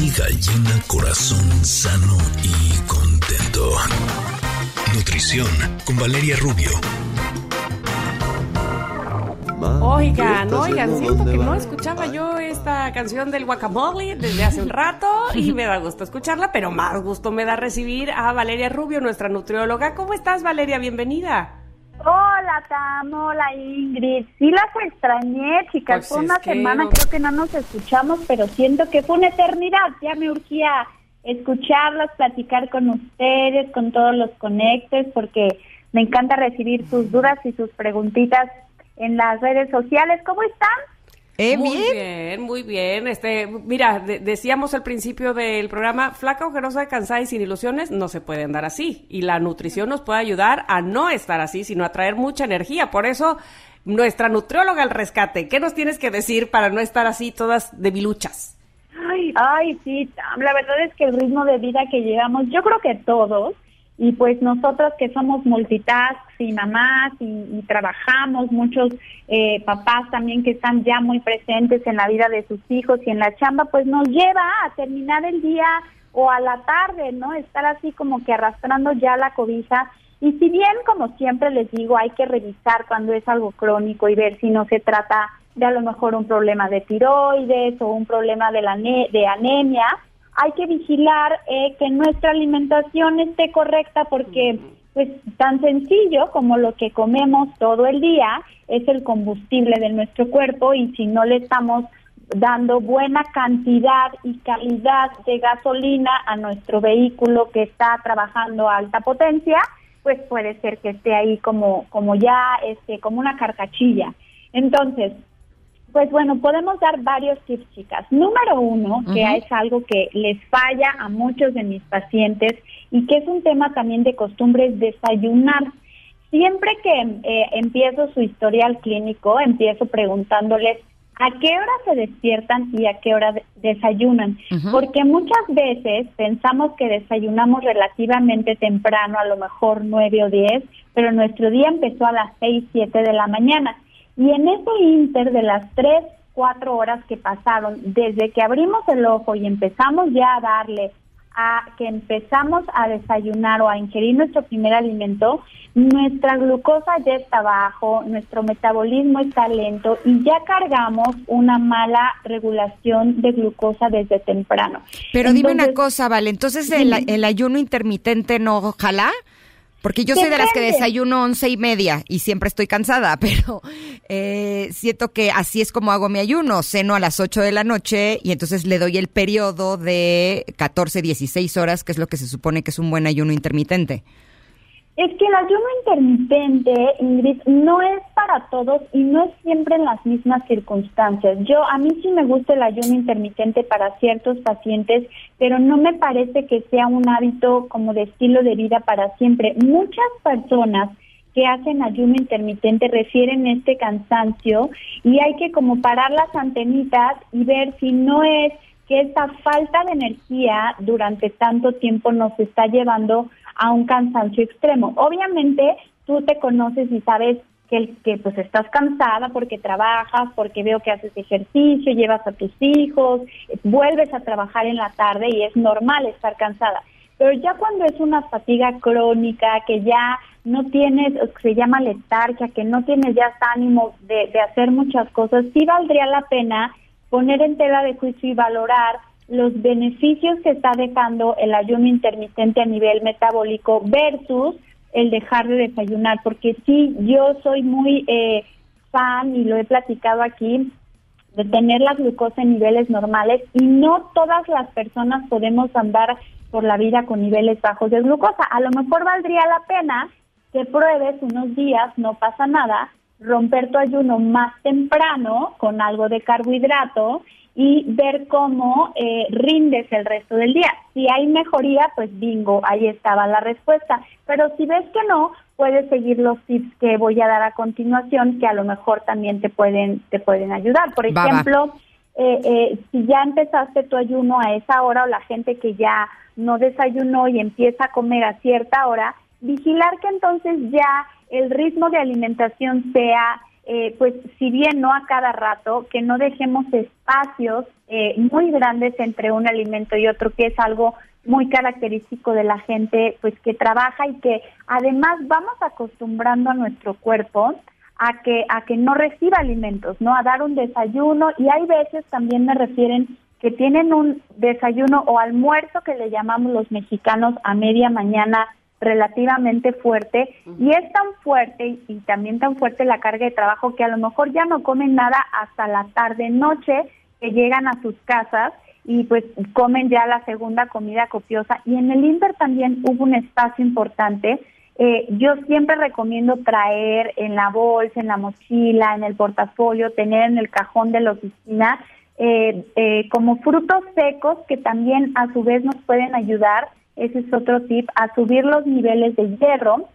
Barriga llena, corazón sano y contento. Nutrición con Valeria Rubio. Oigan, oigan, siento que no escuchaba yo esta canción del guacamole desde hace un rato y me da gusto escucharla, pero más gusto me da recibir a Valeria Rubio, nuestra nutrióloga. ¿Cómo estás, Valeria? Bienvenida. Hola, Tam, hola, Ingrid. Sí las extrañé, chicas. Pues fue una semana, creo que no nos escuchamos, pero siento que fue una eternidad. Ya me urgía escucharlas, platicar con ustedes, con todos los conectes, porque me encanta recibir sus dudas y sus preguntitas en las redes sociales. ¿Cómo están? ¿Eh? muy ¿Bien? bien, muy bien. Este, mira, de- decíamos al principio del programa, flaca, ojerosa, cansada y sin ilusiones, no se puede andar así. Y la nutrición nos puede ayudar a no estar así, sino a traer mucha energía. Por eso, nuestra nutrióloga al rescate, ¿qué nos tienes que decir para no estar así todas debiluchas? Ay, ay, sí, la verdad es que el ritmo de vida que llevamos, yo creo que todos, y pues nosotros que somos multitask y mamás y, y trabajamos, muchos eh, papás también que están ya muy presentes en la vida de sus hijos y en la chamba, pues nos lleva a terminar el día o a la tarde, ¿no? Estar así como que arrastrando ya la cobija. Y si bien, como siempre les digo, hay que revisar cuando es algo crónico y ver si no se trata de a lo mejor un problema de tiroides o un problema de, la ane- de anemia, hay que vigilar eh, que nuestra alimentación esté correcta porque pues tan sencillo como lo que comemos todo el día es el combustible de nuestro cuerpo y si no le estamos dando buena cantidad y calidad de gasolina a nuestro vehículo que está trabajando a alta potencia, pues puede ser que esté ahí como como ya este como una carcachilla. Entonces, pues bueno, podemos dar varios tips, chicas. Número uno, que es algo que les falla a muchos de mis pacientes y que es un tema también de costumbres, desayunar. Siempre que eh, empiezo su historial clínico, empiezo preguntándoles a qué hora se despiertan y a qué hora de- desayunan. Porque muchas veces pensamos que desayunamos relativamente temprano, a lo mejor nueve o diez, pero nuestro día empezó a las seis, siete de la mañana. Y en ese inter de las tres, cuatro horas que pasaron, desde que abrimos el ojo y empezamos ya a darle a que empezamos a desayunar o a ingerir nuestro primer alimento, nuestra glucosa ya está bajo, nuestro metabolismo está lento y ya cargamos una mala regulación de glucosa desde temprano. Pero dime una cosa, Vale, entonces el ayuno intermitente no ojalá, porque yo soy de las que desayuno once y media y siempre estoy cansada, pero eh, siento que así es como hago mi ayuno, ceno a las 8 de la noche y entonces le doy el periodo de 14, 16 horas, que es lo que se supone que es un buen ayuno intermitente. Es que el ayuno intermitente, Ingrid, no es para todos y no es siempre en las mismas circunstancias. Yo, a mí sí me gusta el ayuno intermitente para ciertos pacientes, pero no me parece que sea un hábito como de estilo de vida para siempre. Muchas personas que hacen ayuno intermitente refieren este cansancio y hay que como parar las antenitas y ver si no es que esta falta de energía durante tanto tiempo nos está llevando a un cansancio extremo. Obviamente tú te conoces y sabes que, que pues estás cansada porque trabajas, porque veo que haces ejercicio, llevas a tus hijos, vuelves a trabajar en la tarde y es normal estar cansada. Pero ya cuando es una fatiga crónica, que ya no tienes, se llama letargia, que no tienes ya ánimo de, de hacer muchas cosas, sí valdría la pena poner en tela de juicio y valorar los beneficios que está dejando el ayuno intermitente a nivel metabólico versus el dejar de desayunar, porque sí, yo soy muy eh, fan y lo he platicado aquí de tener la glucosa en niveles normales y no todas las personas podemos andar por la vida con niveles bajos de glucosa. A lo mejor valdría la pena que pruebes unos días, no pasa nada, romper tu ayuno más temprano con algo de carbohidrato y ver cómo eh, rindes el resto del día. Si hay mejoría, pues bingo, ahí estaba la respuesta. Pero si ves que no, puedes seguir los tips que voy a dar a continuación, que a lo mejor también te pueden te pueden ayudar. Por Va, va. ejemplo, eh, eh, si ya empezaste tu ayuno a esa hora o la gente que ya no desayunó y empieza a comer a cierta hora, vigilar que entonces ya el ritmo de alimentación sea eh, pues si bien no a cada rato, que no dejemos espacios eh, muy grandes entre un alimento y otro, que es algo muy característico de la gente pues que trabaja y que además vamos acostumbrando a nuestro cuerpo a que a que no reciba alimentos, ¿no? A dar un desayuno y hay veces también me refieren que tienen un desayuno o almuerzo que le llamamos los mexicanos a media mañana relativamente fuerte y es tan fuerte y, también tan fuerte la carga de trabajo que a lo mejor ya no comen nada hasta la tarde noche que llegan a sus casas y pues comen ya la segunda comida copiosa. Y en el Inter también hubo un espacio importante. Eh, yo siempre recomiendo traer en la bolsa, en la mochila, en el portafolio, tener en el cajón de la oficina eh, eh, como frutos secos que también a su vez nos pueden ayudar ese es otro tip, a subir los niveles de hierro.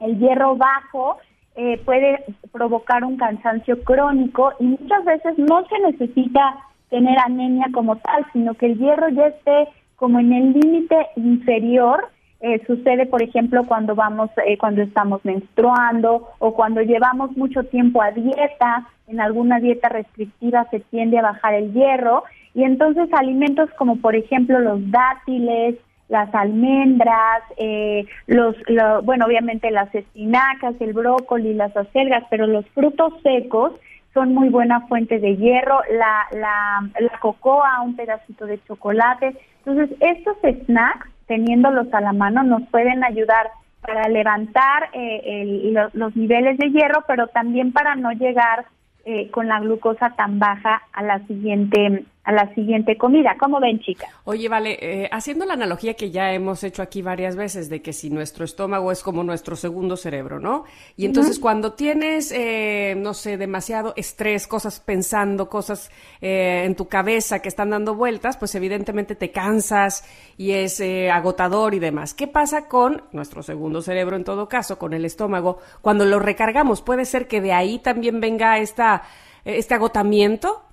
El hierro bajo eh, puede provocar un cansancio crónico y muchas veces no se necesita tener anemia como tal, sino que el hierro ya esté como en el límite inferior. Eh, sucede, por ejemplo, cuando vamos, eh, cuando estamos menstruando o cuando llevamos mucho tiempo a dieta. En alguna dieta restrictiva se tiende a bajar el hierro y entonces alimentos como, por ejemplo, los dátiles, las almendras, eh, los, bueno, obviamente las espinacas, el brócoli, las acelgas, pero los frutos secos son muy buena fuente de hierro, la, la, la cocoa, un pedacito de chocolate. Entonces, estos snacks, teniéndolos a la mano, nos pueden ayudar para levantar eh, los niveles de hierro, pero también para no llegar eh, con la glucosa tan baja a la siguiente a la siguiente comida. ¿Cómo ven, chicas? Oye, vale, eh, haciendo la analogía que ya hemos hecho aquí varias veces de que si nuestro estómago es como nuestro segundo cerebro, ¿no? Y entonces cuando tienes, eh, no sé, demasiado estrés, cosas pensando, cosas eh, en tu cabeza que están dando vueltas, pues evidentemente te cansas y es agotador y demás. ¿Qué pasa con nuestro segundo cerebro en todo caso, con el estómago? Cuando lo recargamos, puede ser que de ahí también venga esta, este agotamiento.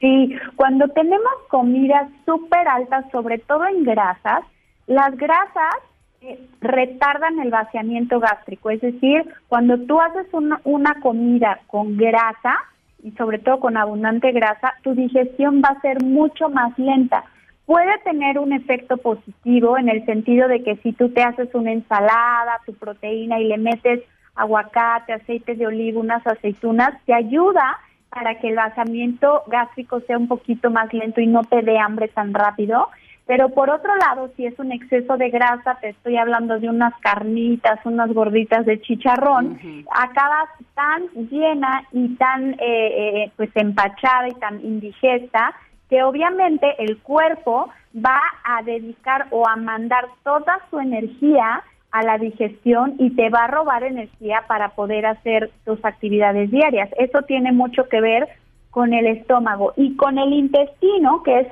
Sí, cuando tenemos comidas súper altas, sobre todo en grasas, las grasas eh, retardan el vaciamiento gástrico. Es decir, cuando tú haces una, una comida con grasa, y sobre todo con abundante grasa, tu digestión va a ser mucho más lenta. Puede tener un efecto positivo en el sentido de que si tú te haces una ensalada, tu proteína y le metes aguacate, aceite de oliva, unas aceitunas, te ayuda para que el vaciamiento gástrico sea un poquito más lento y no te dé hambre tan rápido. Pero por otro lado, si es un exceso de grasa, te estoy hablando de unas carnitas, unas gorditas de chicharrón, acabas tan llena y tan eh, eh, pues empachada y tan indigesta que obviamente el cuerpo va a dedicar o a mandar toda su energía a la digestión y te va a robar energía para poder hacer tus actividades diarias. Eso tiene mucho que ver con el estómago y con el intestino, que es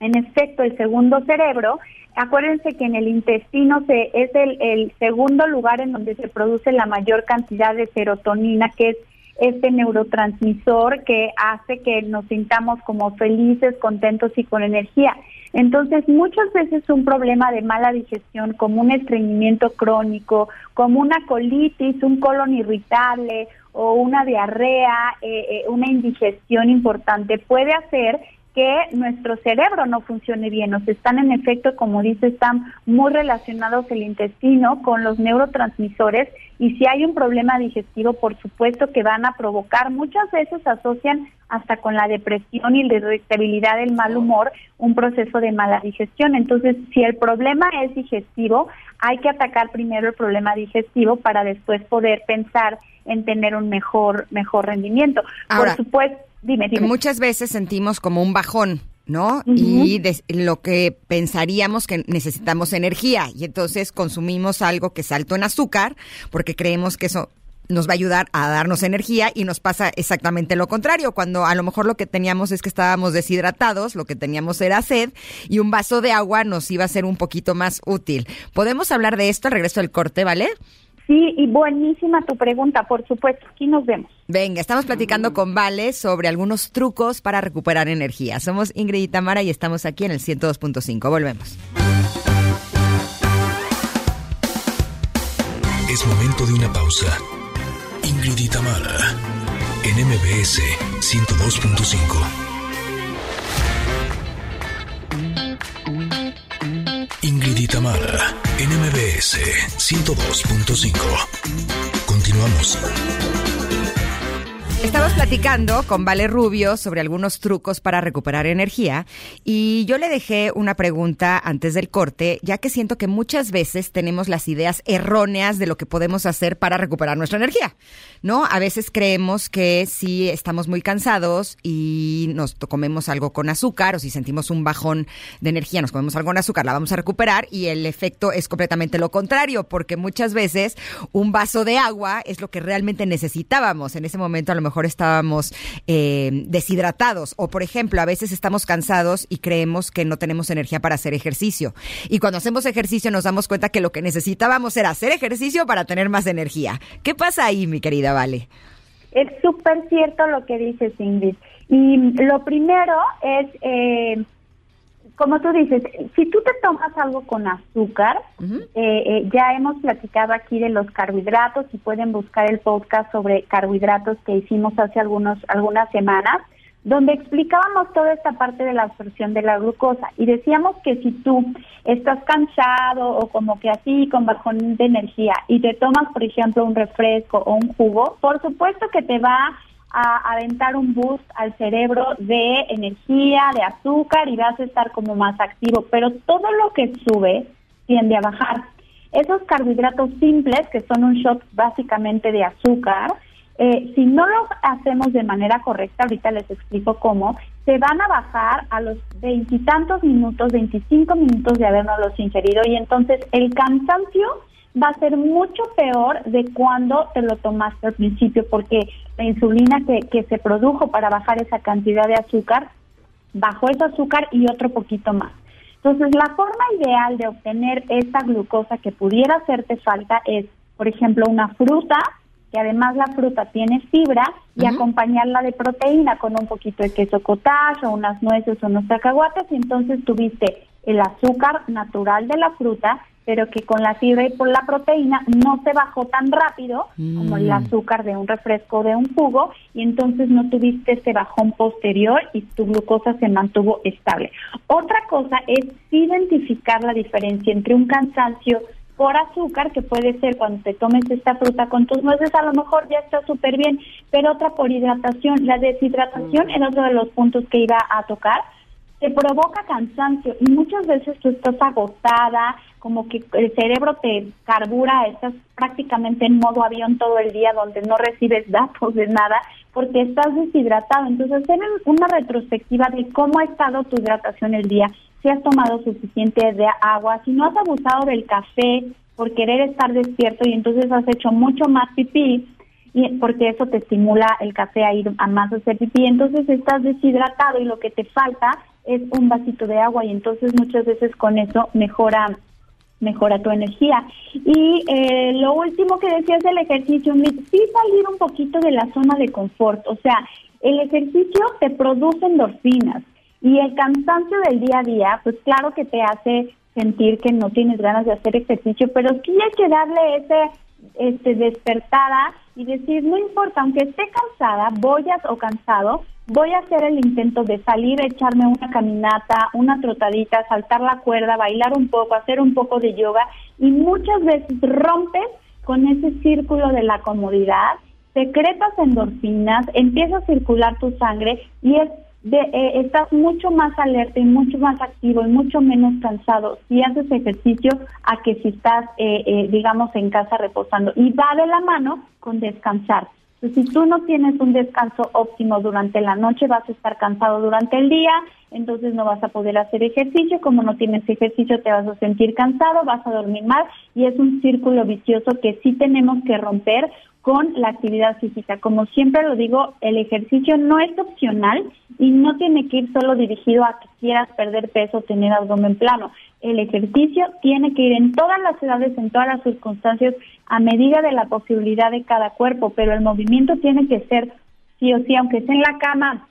en efecto el segundo cerebro. Acuérdense que en el intestino se, es el, el segundo lugar en donde se produce la mayor cantidad de serotonina, que es este neurotransmisor que hace que nos sintamos como felices, contentos y con energía. Entonces, muchas veces un problema de mala digestión, como un estreñimiento crónico, como una colitis, un colon irritable o una diarrea, eh, eh, una indigestión importante, puede hacer que nuestro cerebro no funcione bien. Nos están en efecto, como dice, están muy relacionados el intestino con los neurotransmisores y si hay un problema digestivo, por supuesto que van a provocar, muchas veces asocian hasta con la depresión y la irritabilidad del mal humor, un proceso de mala digestión. Entonces, si el problema es digestivo, hay que atacar primero el problema digestivo para después poder pensar en tener un mejor mejor rendimiento. por supuesto, Muchas veces sentimos como un bajón. ¿No? Y lo que pensaríamos que necesitamos energía y entonces consumimos algo que es alto en azúcar porque creemos que eso nos va a ayudar a darnos energía y nos pasa exactamente lo contrario, cuando a lo mejor lo que teníamos es que estábamos deshidratados, lo que teníamos era sed y un vaso de agua nos iba a ser un poquito más útil. ¿Podemos hablar de esto al regreso del corte, vale? Sí, y buenísima tu pregunta, por supuesto. Aquí nos vemos. Venga, estamos platicando con Vale sobre algunos trucos para recuperar energía. Somos Ingrid y Tamara y estamos aquí en el 102.5. Volvemos. Es momento de una pausa. Ingrid y Tamara en MBS 102.5. y Tamara, en MBS 102.5. Continuamos. Estamos platicando con Vale Rubio sobre algunos trucos para recuperar energía y yo le dejé una pregunta antes del corte, ya que siento que muchas veces tenemos las ideas erróneas de lo que podemos hacer para recuperar nuestra energía, ¿no? A veces creemos que si estamos muy cansados y nos comemos algo con azúcar o si sentimos un bajón de energía, nos comemos algo con azúcar, la vamos a recuperar y el efecto es completamente lo contrario, porque muchas veces un vaso de agua es lo que realmente necesitábamos. En ese momento a lo mejor estábamos eh, deshidratados o, por ejemplo, a veces estamos cansados y creemos que no tenemos energía para hacer ejercicio. Y cuando hacemos ejercicio nos damos cuenta que lo que necesitábamos era hacer ejercicio para tener más energía. ¿Qué pasa ahí, mi querida Vale? Es súper cierto lo que dices, Ingrid. Y lo primero es... Eh, como tú dices, si tú te tomas algo con azúcar, eh, eh, ya hemos platicado aquí de los carbohidratos y pueden buscar el podcast sobre carbohidratos que hicimos hace algunos algunas semanas, donde explicábamos toda esta parte de la absorción de la glucosa. Y decíamos que si tú estás cansado o como que así con bajón de energía y te tomas, por ejemplo, un refresco o un jugo, por supuesto que te va a aventar un boost al cerebro de energía, de azúcar y vas a estar como más activo, pero todo lo que sube tiende a bajar. Esos carbohidratos simples, que son un shot básicamente de azúcar, eh, si no los hacemos de manera correcta, ahorita les explico cómo, se van a bajar a los veintitantos minutos, 25 minutos de habernos ingerido y entonces el cansancio va a ser mucho peor de cuando te lo tomaste al principio, porque la insulina que, que se produjo para bajar esa cantidad de azúcar, bajó ese azúcar y otro poquito más. Entonces, la forma ideal de obtener esa glucosa que pudiera hacerte falta es, por ejemplo, una fruta, que además la fruta tiene fibra, y acompañarla de proteína con un poquito de queso cottage o unas nueces o unos cacahuates, y entonces tuviste el azúcar natural de la fruta pero que con la fibra y por la proteína no se bajó tan rápido como el mm. azúcar de un refresco o de un jugo y entonces no tuviste ese bajón posterior y tu glucosa se mantuvo estable. Otra cosa es identificar la diferencia entre un cansancio por azúcar, que puede ser cuando te tomes esta fruta con tus nueces, a lo mejor ya está súper bien, pero otra por hidratación. La deshidratación es otro de los puntos que iba a tocar te provoca cansancio y muchas veces tú estás agotada, como que el cerebro te carbura, estás prácticamente en modo avión todo el día donde no recibes datos de nada porque estás deshidratado. Entonces, hacer una retrospectiva de cómo ha estado tu hidratación el día, si has tomado suficiente de agua, si no has abusado del café por querer estar despierto y entonces has hecho mucho más pipí, porque eso te estimula el café a ir a más hacer pipí, entonces estás deshidratado y lo que te falta es un vasito de agua y entonces muchas veces con eso mejora mejora tu energía. Y eh, lo último que decías del ejercicio, sí salir un poquito de la zona de confort, o sea, el ejercicio te produce endorfinas y el cansancio del día a día, pues claro que te hace sentir que no tienes ganas de hacer ejercicio, pero sí hay que darle ese este despertada y decir, no importa, aunque esté cansada, voy a, o cansado, voy a hacer el intento de salir, echarme una caminata, una trotadita, saltar la cuerda, bailar un poco, hacer un poco de yoga y muchas veces rompes con ese círculo de la comodidad, secretas endorfinas, empieza a circular tu sangre y es de, eh, estás mucho más alerta y mucho más activo y mucho menos cansado si haces ejercicio a que si estás, eh, eh, digamos, en casa reposando. Y va de la mano con descansar. si tú no tienes un descanso óptimo durante la noche, vas a estar cansado durante el día, entonces no vas a poder hacer ejercicio. Como no tienes ejercicio, te vas a sentir cansado, vas a dormir mal y es un círculo vicioso que sí tenemos que romper con la actividad física. Como siempre lo digo, el ejercicio no es opcional y no tiene que ir solo dirigido a que quieras perder peso o tener abdomen plano. El ejercicio tiene que ir en todas las edades, en todas las circunstancias, a medida de la posibilidad de cada cuerpo, pero el movimiento tiene que ser sí o sí, aunque esté en la cama,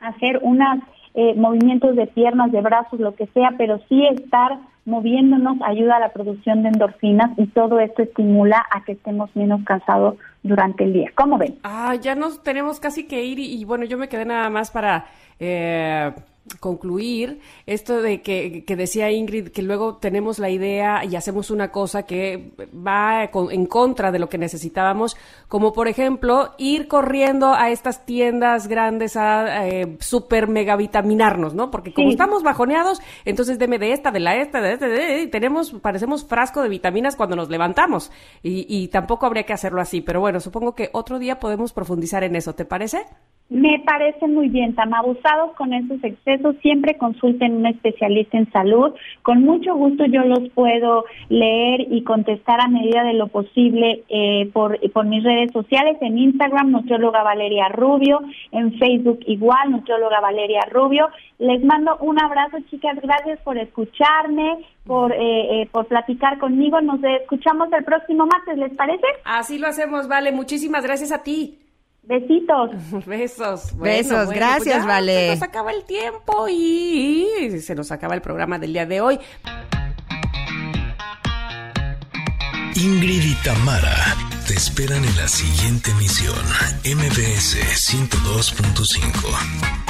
hacer unas eh, movimientos de piernas, de brazos, lo que sea, pero sí estar moviéndonos ayuda a la producción de endorfinas y todo esto estimula a que estemos menos cansados durante el día. ¿Cómo ven? Ah, ya nos tenemos casi que ir y, bueno, yo me quedé nada más para... Eh concluir esto de que, que, decía Ingrid, que luego tenemos la idea y hacemos una cosa que va en contra de lo que necesitábamos, como por ejemplo ir corriendo a estas tiendas grandes a eh, super mega vitaminarnos, ¿no? Porque como estamos bajoneados, entonces deme de esta, de la esta, de esta, de, y tenemos, parecemos frasco de vitaminas cuando nos levantamos. Y, y tampoco habría que hacerlo así, pero bueno, supongo que otro día podemos profundizar en eso, ¿te parece? Me parece muy bien, Tam. Abusados con esos excesos, siempre consulten un especialista en salud. Con mucho gusto yo los puedo leer y contestar a medida de lo posible eh, por, por mis redes sociales. En Instagram, nutrióloga Valeria Rubio. En Facebook, igual, nutrióloga Valeria Rubio. Les mando un abrazo, chicas. Gracias por escucharme, por, eh, eh, por platicar conmigo. Nos escuchamos el próximo martes, ¿les parece? Así lo hacemos, Vale. Muchísimas gracias a ti. Besitos. Besos. Besos, pues gracias, Vale. Se nos acaba el tiempo y se nos acaba el programa del día de hoy. Ingrid y Tamara te esperan en la siguiente emisión, MBS 102.5.